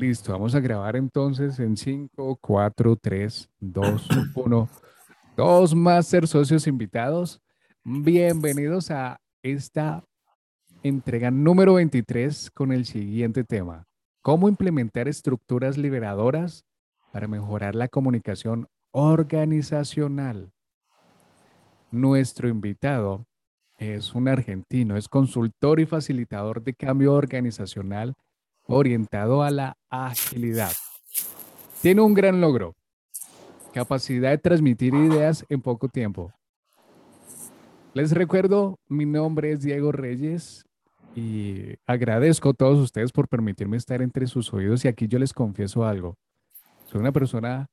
Listo, vamos a grabar entonces en 5, 4, 3, 2, 1. Dos Master Socios invitados. Bienvenidos a esta entrega número 23 con el siguiente tema. ¿Cómo implementar estructuras liberadoras para mejorar la comunicación organizacional? Nuestro invitado es un argentino, es consultor y facilitador de cambio organizacional orientado a la agilidad. Tiene un gran logro, capacidad de transmitir ideas en poco tiempo. Les recuerdo, mi nombre es Diego Reyes y agradezco a todos ustedes por permitirme estar entre sus oídos y aquí yo les confieso algo. Soy una persona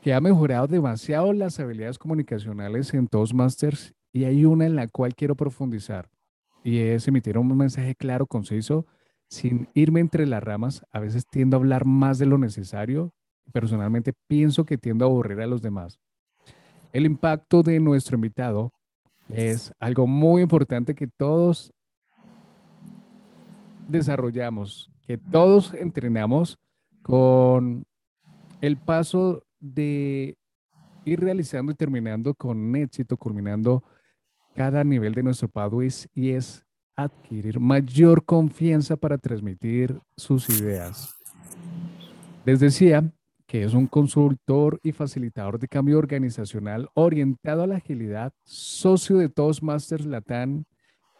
que ha mejorado demasiado las habilidades comunicacionales en Toastmasters y hay una en la cual quiero profundizar y es emitir un mensaje claro, conciso sin irme entre las ramas, a veces tiendo a hablar más de lo necesario. Personalmente pienso que tiendo a aburrir a los demás. El impacto de nuestro invitado es algo muy importante que todos desarrollamos, que todos entrenamos con el paso de ir realizando y terminando con éxito, culminando cada nivel de nuestro pathways y es adquirir mayor confianza para transmitir sus ideas. Les decía que es un consultor y facilitador de cambio organizacional orientado a la agilidad, socio de Toastmasters Latam.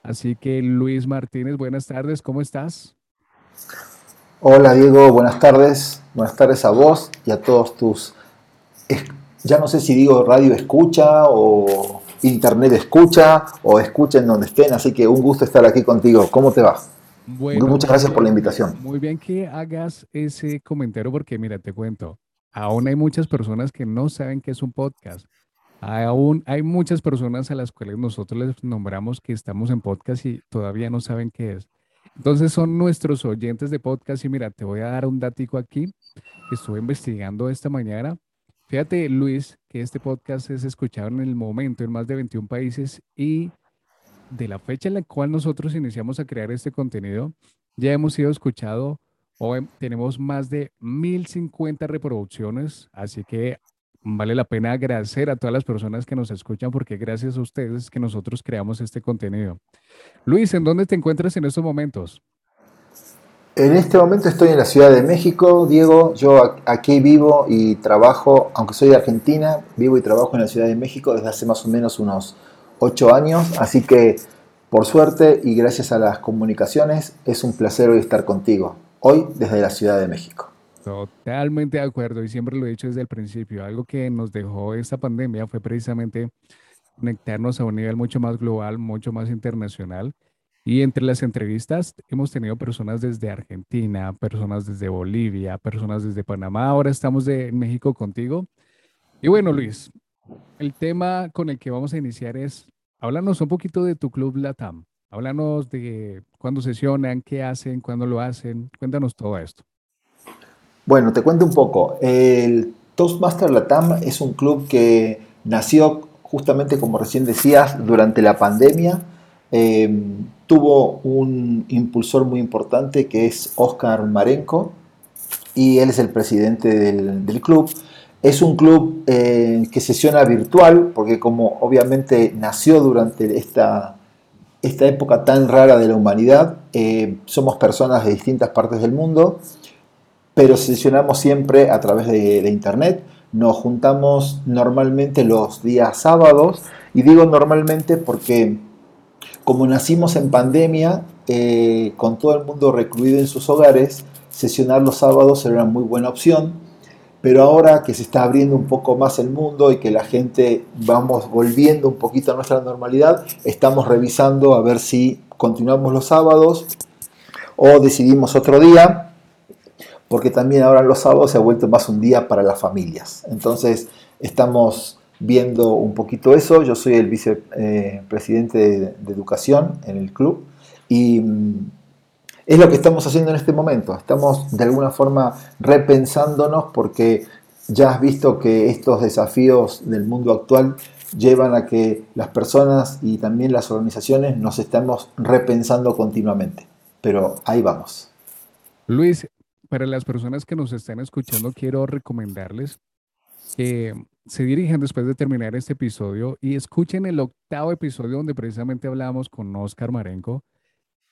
Así que Luis Martínez, buenas tardes, ¿cómo estás? Hola Diego, buenas tardes. Buenas tardes a vos y a todos tus, ya no sé si digo radio escucha o internet escucha o escuchen donde estén, así que un gusto estar aquí contigo. ¿Cómo te va? Muchas gracias por la invitación. Muy bien que hagas ese comentario porque mira, te cuento, aún hay muchas personas que no saben qué es un podcast. Aún hay muchas personas a las cuales nosotros les nombramos que estamos en podcast y todavía no saben qué es. Entonces son nuestros oyentes de podcast y mira, te voy a dar un datico aquí. Estuve investigando esta mañana Fíjate, Luis, que este podcast es escuchado en el momento en más de 21 países y de la fecha en la cual nosotros iniciamos a crear este contenido, ya hemos sido escuchados o tenemos más de 1050 reproducciones, así que vale la pena agradecer a todas las personas que nos escuchan porque gracias a ustedes que nosotros creamos este contenido. Luis, ¿en dónde te encuentras en estos momentos? En este momento estoy en la Ciudad de México, Diego. Yo aquí vivo y trabajo, aunque soy de Argentina, vivo y trabajo en la Ciudad de México desde hace más o menos unos ocho años. Así que, por suerte y gracias a las comunicaciones, es un placer hoy estar contigo. Hoy desde la Ciudad de México. Totalmente de acuerdo y siempre lo he dicho desde el principio. Algo que nos dejó esta pandemia fue precisamente conectarnos a un nivel mucho más global, mucho más internacional y entre las entrevistas hemos tenido personas desde Argentina, personas desde Bolivia, personas desde Panamá. Ahora estamos de, en México contigo. Y bueno, Luis, el tema con el que vamos a iniciar es, háblanos un poquito de tu club Latam. Háblanos de cuándo sesionan, qué hacen, cuándo lo hacen. Cuéntanos todo esto. Bueno, te cuento un poco. El Toastmaster Latam es un club que nació justamente, como recién decías, durante la pandemia. Em, tuvo un impulsor muy importante que es Oscar Marenco y él es el presidente del, club. Es un club eh, que sesiona virtual porque como obviamente nació durante esta, esta época tan rara de la humanidad, eh, somos personas de distintas partes del mundo, pero sesionamos siempre a través de internet. Nos juntamos normalmente los días sábados y digo normalmente porque como nacimos en pandemia, eh, con todo el mundo recluido en sus hogares, sesionar los sábados era una muy buena opción, pero ahora que se está abriendo un poco más el mundo y que la gente vamos volviendo un poquito a nuestra normalidad, estamos revisando a ver si continuamos los sábados o decidimos otro día, porque también ahora los sábados se ha vuelto más un día para las familias. Entonces estamos viendo un poquito eso. Yo soy el vicepresidente de, educación en el club y mm, es lo que estamos haciendo en este momento. Estamos de alguna forma repensándonos porque ya has visto que estos desafíos del mundo actual llevan a que las personas y también las organizaciones nos estemos repensando continuamente. pero ahí vamos. Luis, para las personas que nos están escuchando, quiero recomendarles que se dirijan después de terminar este episodio y escuchen el octavo episodio donde precisamente hablábamos con Oscar Marenco.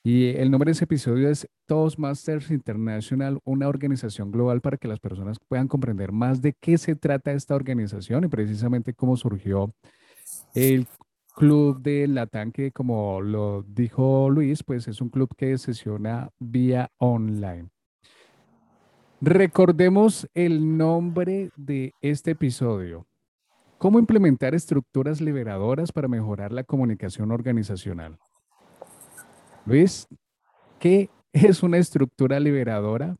Y el nombre de ese episodio es Toastmasters International, una organización global para que las personas puedan comprender más de qué se trata esta organización y precisamente cómo surgió el club de Latam, que como lo dijo Luis, pues es un club que sesiona vía online. Recordemos el nombre de este episodio. ¿Cómo implementar estructuras liberadoras para mejorar la comunicación organizacional? Luis, ¿qué es una estructura liberadora?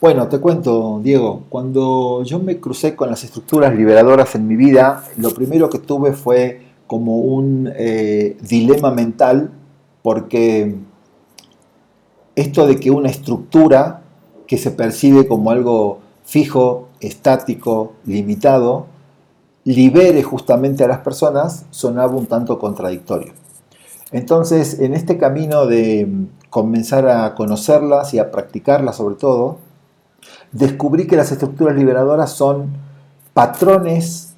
Bueno, te cuento, Diego, cuando yo me crucé con las estructuras liberadoras en mi vida, lo primero que tuve fue como un eh, dilema mental, porque esto de que una estructura que se percibe como algo fijo, estático, limitado, libere justamente a las personas, sonaba un tanto contradictorio. Entonces, en este camino de comenzar a conocerlas y a practicarlas sobre todo, descubrí que las estructuras liberadoras son patrones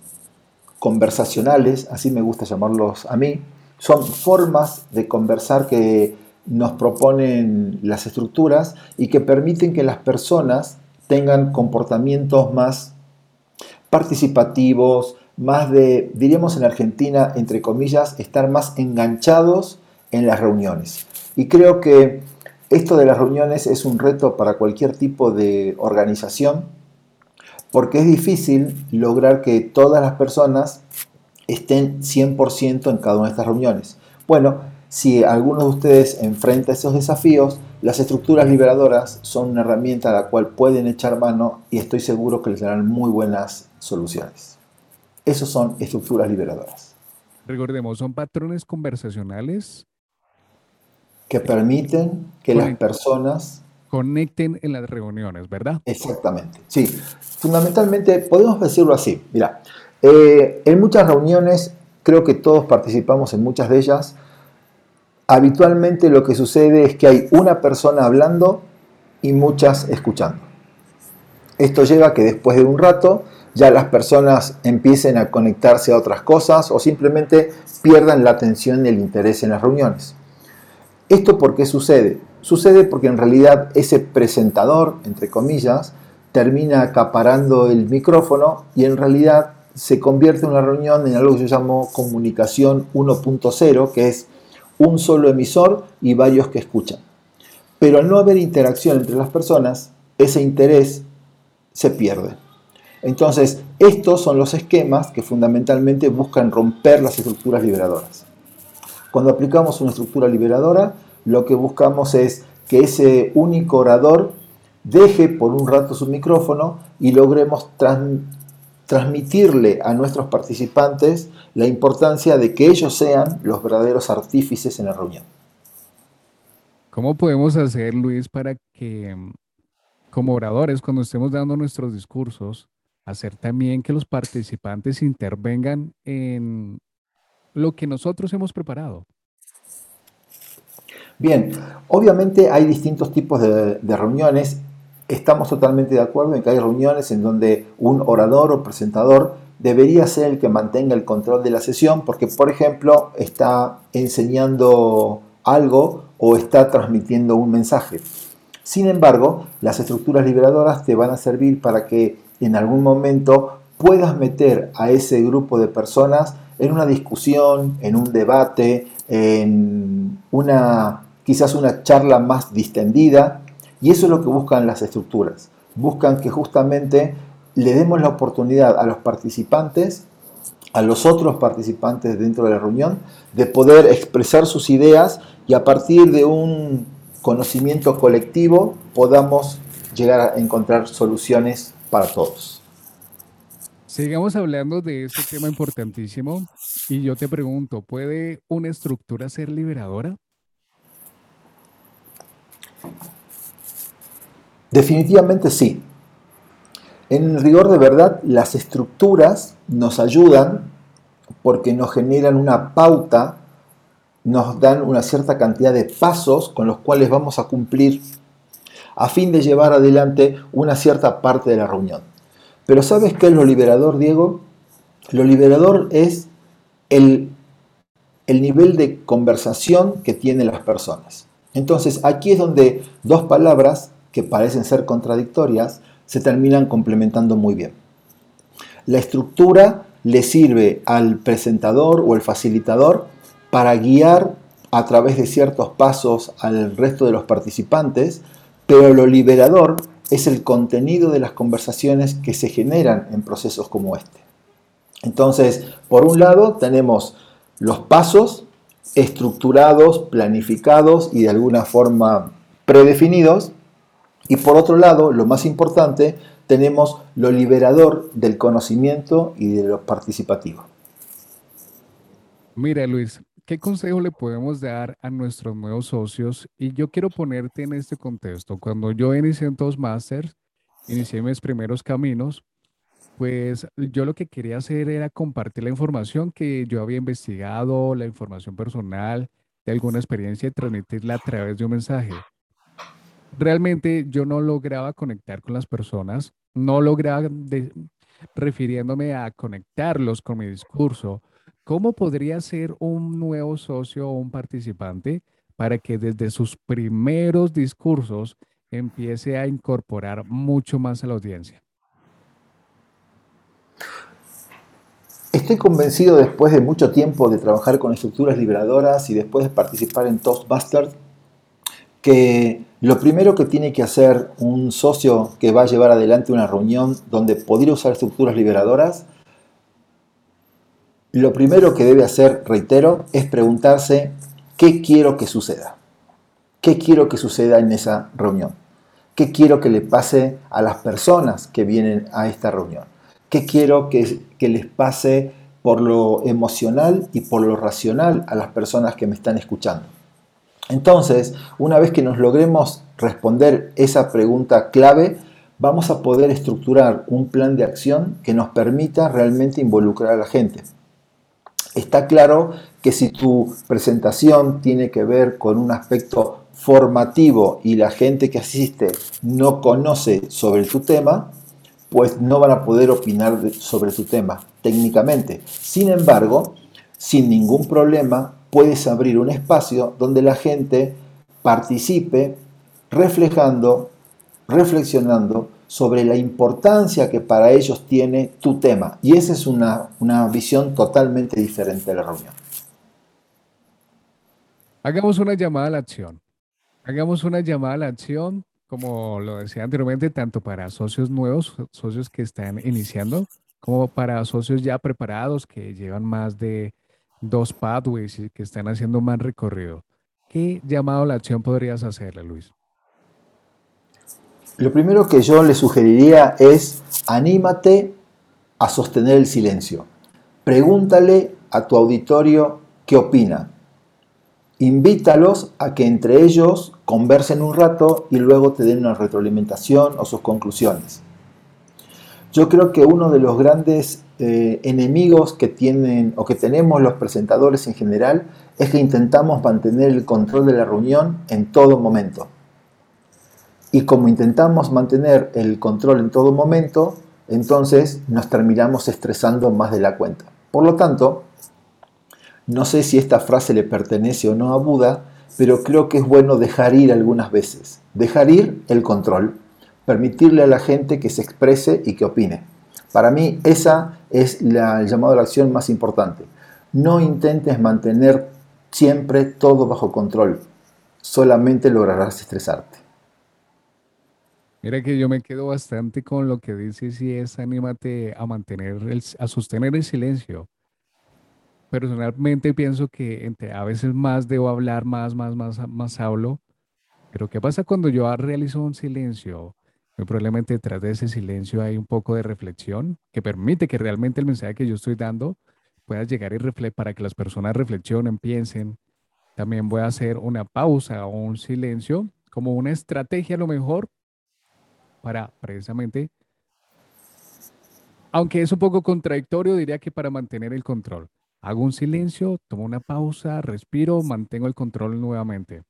conversacionales, así me gusta llamarlos a mí, son formas de conversar que nos proponen las estructuras y que permiten que las personas tengan comportamientos más participativos, más de, diríamos en Argentina, entre comillas, estar más enganchados en las reuniones. Y creo que esto de las reuniones es un reto para cualquier tipo de organización porque es difícil lograr que todas las personas estén 100% en cada una de estas reuniones. Bueno, si alguno de ustedes enfrenta esos desafíos, las estructuras liberadoras son una herramienta a la cual pueden echar mano y estoy seguro que les darán muy buenas soluciones. Esos son estructuras liberadoras. Recordemos, son patrones conversacionales que permiten que las personas conecten en las reuniones, ¿verdad? Exactamente, sí. Fundamentalmente, podemos decirlo así. Mira, eh, en muchas reuniones, creo que todos participamos en muchas de ellas, habitualmente lo que sucede es que hay una persona hablando y muchas escuchando. Esto lleva a que después de un rato ya las personas empiecen a conectarse a otras cosas o simplemente pierdan la atención y el interés en las reuniones. ¿Esto por qué sucede? Sucede porque en realidad ese presentador, entre comillas, termina acaparando el micrófono y en realidad se convierte una reunión en algo que yo llamo comunicación 1.0, que es un solo emisor y varios que escuchan. Pero al no haber interacción entre las personas, ese interés se pierde. Entonces, estos son los esquemas que fundamentalmente buscan romper las estructuras liberadoras. Cuando aplicamos una estructura liberadora, lo que buscamos es que ese único orador deje por un rato su micrófono y logremos transmitirle a nuestros participantes la importancia de que ellos sean los verdaderos artífices en la reunión. ¿Cómo podemos hacer, Luis, para que como oradores, cuando estemos dando nuestros discursos, hacer también que los participantes intervengan en lo que nosotros hemos preparado? Bien, obviamente hay distintos tipos de, de reuniones estamos totalmente de acuerdo en que hay reuniones en donde un orador o presentador debería ser el que mantenga el control de la sesión porque, por ejemplo, está enseñando algo o está transmitiendo un mensaje. Sin embargo, las estructuras liberadoras te van a servir para que en algún momento puedas meter a ese grupo de personas en una discusión, en un debate, en una quizás una charla más distendida y eso es lo que buscan las estructuras. Buscan que justamente le demos la oportunidad a los participantes, a los otros participantes dentro de la reunión, de poder expresar sus ideas y a partir de un conocimiento colectivo podamos llegar a encontrar soluciones para todos. Sigamos hablando de este tema importantísimo y yo te pregunto, ¿puede una estructura ser liberadora? Definitivamente sí. En rigor de verdad, las estructuras nos ayudan porque nos generan una pauta nos dan una cierta cantidad de pasos con los cuales vamos a cumplir a fin de llevar adelante una cierta parte de la reunión. Pero ¿sabes qué es lo liberador, Diego? Lo liberador es el, el nivel de conversación que tienen las personas. Entonces, aquí es donde dos palabras que parecen ser contradictorias se terminan complementando muy bien. La estructura le sirve al presentador o el facilitador para guiar a través de ciertos pasos al resto de los participantes, pero lo liberador es el contenido de las conversaciones que se generan en procesos como este. Entonces, por un lado tenemos los pasos estructurados, planificados y de alguna forma predefinidos, y por otro lado, lo más importante, tenemos lo liberador del conocimiento y de lo participativo. Mira, Luis, ¿qué consejo le podemos dar a nuestros nuevos socios? Y yo quiero ponerte en este contexto. Cuando yo inicié en Toastmasters, inicié mis primeros caminos, pues yo lo que quería hacer era compartir la información que yo había investigado, la información personal de alguna experiencia y transmitirla a través de un mensaje realmente yo no lograba conectar con las personas, no lograba, refiriéndome a conectarlos con mi discurso, ¿cómo podría ser un nuevo socio o un participante para que desde sus primeros discursos empiece a incorporar mucho más a la audiencia? Estoy convencido después de mucho tiempo de trabajar con estructuras liberadoras y después de participar en Toastbusters que lo primero que tiene que hacer un socio que va a llevar adelante una reunión donde podría usar estructuras liberadoras, lo primero que debe hacer, reitero, es preguntarse qué quiero que suceda. ¿Qué quiero que suceda en esa reunión? ¿Qué quiero que le pase a las personas que vienen a esta reunión? ¿Qué quiero que, que les pase por lo emocional y por lo racional a las personas que me están escuchando? Entonces, una vez que nos logremos responder esa pregunta clave, vamos a poder estructurar un plan de acción que nos permita realmente involucrar a la gente. Está claro que si tu presentación tiene que ver con un aspecto formativo y la gente que asiste no conoce sobre tu tema, pues no van a poder opinar sobre tu tema técnicamente. Sin embargo, sin ningún problema, puedes abrir un espacio donde la gente participe reflejando, reflexionando sobre la importancia que para ellos tiene tu tema. Y esa es una, una visión totalmente diferente de la reunión. Hagamos una llamada a la acción. Hagamos una llamada a la acción, como lo decía anteriormente, tanto para socios nuevos, socios que están iniciando, como para socios ya preparados que llevan más de dos pathways que están haciendo más recorrido. ¿Qué llamado a la acción podrías hacerle, Luis? Lo primero que yo le sugeriría es anímate a sostener el silencio. Pregúntale a tu auditorio qué opina. Invítalos a que entre ellos conversen un rato y luego te den una retroalimentación o sus conclusiones. Yo creo que uno de los grandes eh, enemigos que tienen o que tenemos los presentadores en general es que intentamos mantener el control de la reunión en todo momento. Y como intentamos mantener el control en todo momento, entonces nos terminamos estresando más de la cuenta. Por lo tanto, no sé si esta frase le pertenece o no a Buda, pero creo que es bueno dejar ir algunas veces. Dejar ir el control permitirle a la gente que se exprese y que opine. Para mí esa es la, el llamado a la acción más importante. No intentes mantener siempre todo bajo control, solamente lograrás estresarte. Mira que yo me quedo bastante con lo que dices y es anímate a mantener, a sostener el silencio. Personalmente pienso que entre, a veces más debo hablar, más, más, más, más hablo. Pero ¿qué pasa cuando yo realizo un silencio? Muy probablemente detrás de ese silencio hay un poco de reflexión que permite que realmente el mensaje que yo estoy dando pueda llegar y para que las personas reflexionen, piensen. También voy a hacer una pausa o un silencio como una estrategia a lo mejor para precisamente, aunque es un poco contradictorio, diría que para mantener el control. Hago un silencio, tomo una pausa, respiro, mantengo el control nuevamente.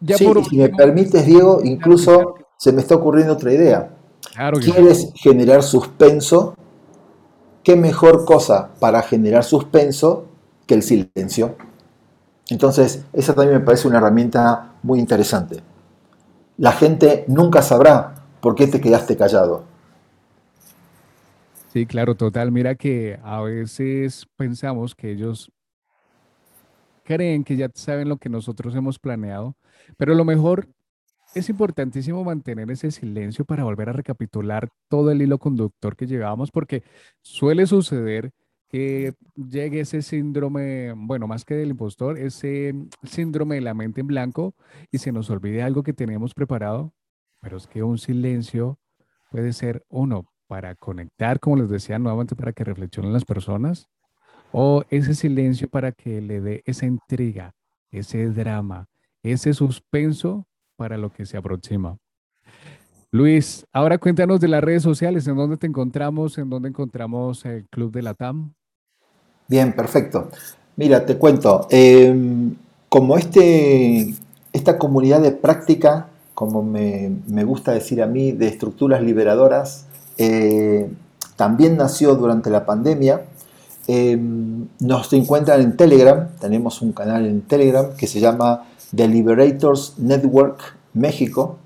Ya sí, por si me permites, Diego, incluso se me está ocurriendo otra idea. ¿Quieres generar suspenso? ¿Qué mejor cosa para generar suspenso que el silencio? Entonces, esa también me parece una herramienta muy interesante. La gente nunca sabrá por qué te quedaste callado. Sí, claro, total. Mira que a veces pensamos que ellos creen que ya saben lo que nosotros hemos planeado, pero lo mejor es importantísimo mantener ese silencio para volver a recapitular todo el hilo conductor que llevábamos, porque suele suceder que llegue ese síndrome, bueno, más que del impostor, ese síndrome de la mente en blanco y se nos olvide algo que teníamos preparado, pero es que un silencio puede ser uno para conectar, como les decía nuevamente, para que reflexionen las personas, o ese silencio para que le dé esa intriga, ese drama, ese suspenso para lo que se aproxima. Luis, ahora cuéntanos de las redes sociales, en dónde te encontramos, en dónde encontramos el Club de la TAM. Bien, perfecto. Mira, te cuento, em, como este, esta comunidad de práctica, como me, gusta decir a mí, de estructuras liberadoras, eh, también nació durante la pandemia. Em, nos encuentran en Telegram, tenemos un canal en Telegram que se llama The Liberators Network México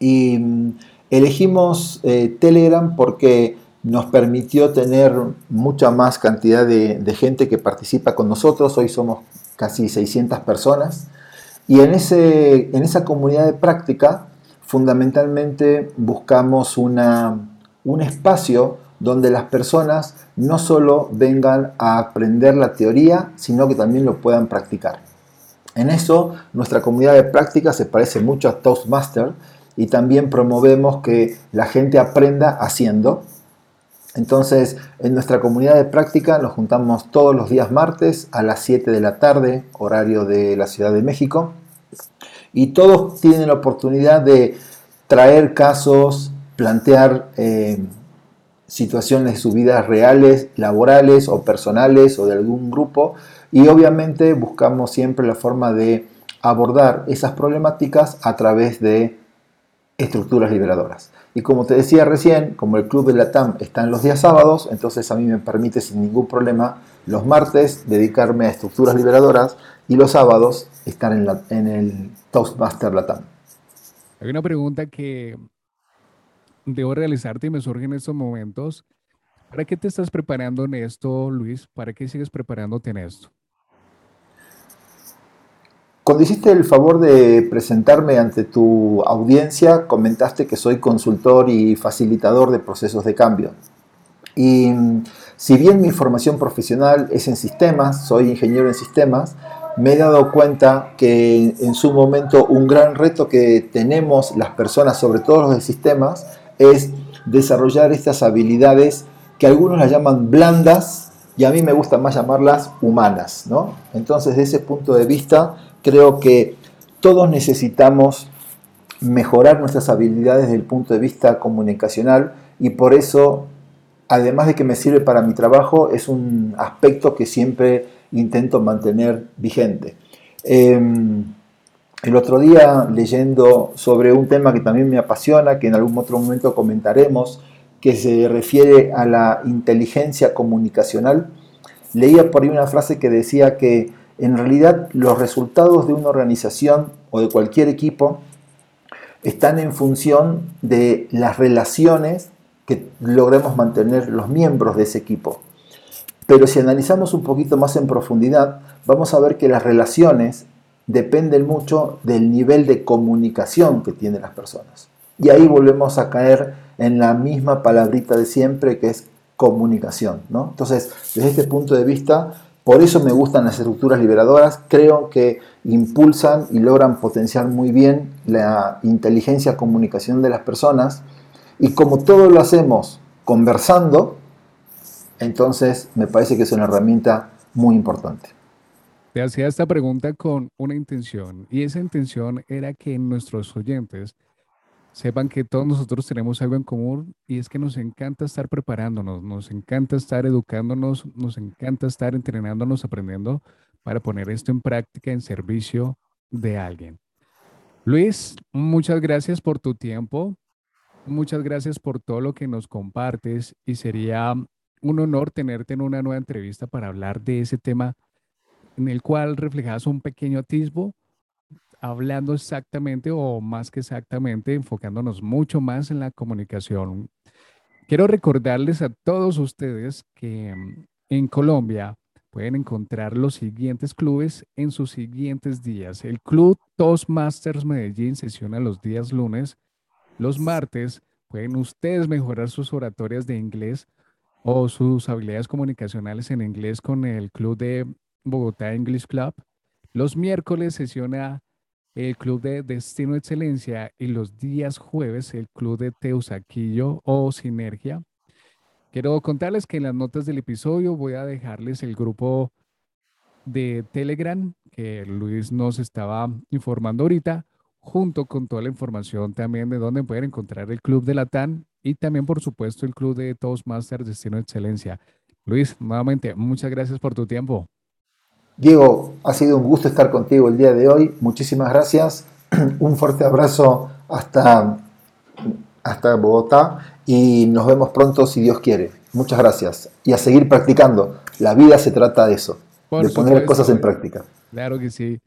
y mm, elegimos eh, Telegram porque nos permitió tener mucha más cantidad de, gente que participa con nosotros. Hoy somos casi 600 personas. Y en, ese, en esa comunidad de práctica, fundamentalmente buscamos una, un espacio donde las personas no solo vengan a aprender la teoría, sino que también lo puedan practicar. En eso, nuestra comunidad de práctica se parece mucho a Toastmaster y también promovemos que la gente aprenda haciendo entonces, en nuestra comunidad de práctica nos juntamos todos los días martes a las 7 de la tarde, horario de la Ciudad de México, y todos tienen la oportunidad de traer casos, plantear eh, situaciones de sus vidas reales, laborales o personales o de algún grupo, y obviamente buscamos siempre la forma de abordar esas problemáticas a través de estructuras liberadoras. Y como te decía recién, como el Club de la TAM está en los días sábados, entonces a mí me permite sin ningún problema los martes dedicarme a estructuras liberadoras y los sábados estar en, en el Toastmaster Latam. Hay una pregunta que debo realizarte y me surge en estos momentos. ¿Para qué te estás preparando en esto, Luis? ¿Para qué sigues preparándote en esto? Cuando hiciste el favor de presentarme ante tu audiencia, comentaste que soy consultor y facilitador de procesos de cambio. Y mm, si bien mi formación profesional es en sistemas, soy ingeniero en sistemas, me he dado cuenta que en su momento un gran reto que tenemos las personas, sobre todo los de sistemas, es desarrollar estas habilidades que algunos las llaman blandas y a mí me gusta más llamarlas humanas. ¿no? Entonces, desde ese punto de vista, creo que todos necesitamos mejorar nuestras habilidades desde el punto de vista comunicacional y por eso, además de que me sirve para mi trabajo, es un aspecto que siempre intento mantener vigente. Em, el otro día, leyendo sobre un tema que también me apasiona, que en algún otro momento comentaremos, que se refiere a la inteligencia comunicacional, leía por ahí una frase que decía que en realidad los resultados de una organización o de cualquier equipo están en función de las relaciones que logremos mantener los miembros de ese equipo. Pero si analizamos un poquito más en profundidad, vamos a ver que las relaciones dependen mucho del nivel de comunicación que tienen las personas. Y ahí volvemos a caer en la misma palabrita de siempre que es comunicación. ¿no? Entonces, desde este punto de vista, por eso me gustan las estructuras liberadoras, creo que impulsan y logran potenciar muy bien la inteligencia comunicación de las personas y como todo lo hacemos conversando, entonces me parece que es una herramienta muy importante. Te hacía esta pregunta con una intención y esa intención era que nuestros oyentes sepan que todos nosotros tenemos algo en común y es que nos encanta estar preparándonos, nos encanta estar educándonos, nos encanta estar entrenándonos, aprendiendo para poner esto en práctica en servicio de alguien. Luis, muchas gracias por tu tiempo, muchas gracias por todo lo que nos compartes y sería un honor tenerte en una nueva entrevista para hablar de ese tema en el cual reflejas un pequeño atisbo, hablando exactamente o más que exactamente, enfocándonos mucho más en la comunicación. Quiero recordarles a todos ustedes que mm, en Colombia pueden encontrar los siguientes clubes en sus siguientes días. El Club Toastmasters Medellín sesiona los días lunes. Los martes pueden ustedes mejorar sus oratorias de inglés o sus habilidades comunicacionales en inglés con el Club de Bogotá English Club. Los miércoles sesiona el Club de Destino Excelencia y los días jueves el Club de Teusaquillo o Sinergia. Quiero contarles que en las notas del episodio voy a dejarles el grupo de Telegram que Luis nos estaba informando ahorita, junto con toda la información también de dónde pueden encontrar el Club de Latán y también, por supuesto, el Club de Toastmasters Destino Excelencia. Luis, nuevamente, muchas gracias por tu tiempo. Diego, ha sido un gusto estar contigo el día de hoy. Muchísimas gracias. Un fuerte abrazo hasta, hasta Bogotá y nos vemos pronto si Dios quiere. Muchas gracias. Y a seguir practicando. La vida se trata de eso, de poner cosas en práctica. Claro que sí.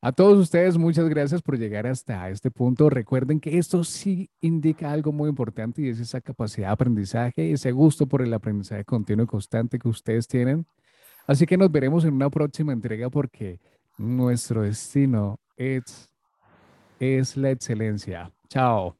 A todos ustedes, muchas gracias por llegar hasta este punto. Recuerden que esto sí indica algo muy importante y es esa capacidad de aprendizaje, ese gusto por el aprendizaje continuo y constante que ustedes tienen. Así que nos veremos en una próxima entrega porque nuestro destino es, es la excelencia. Chao.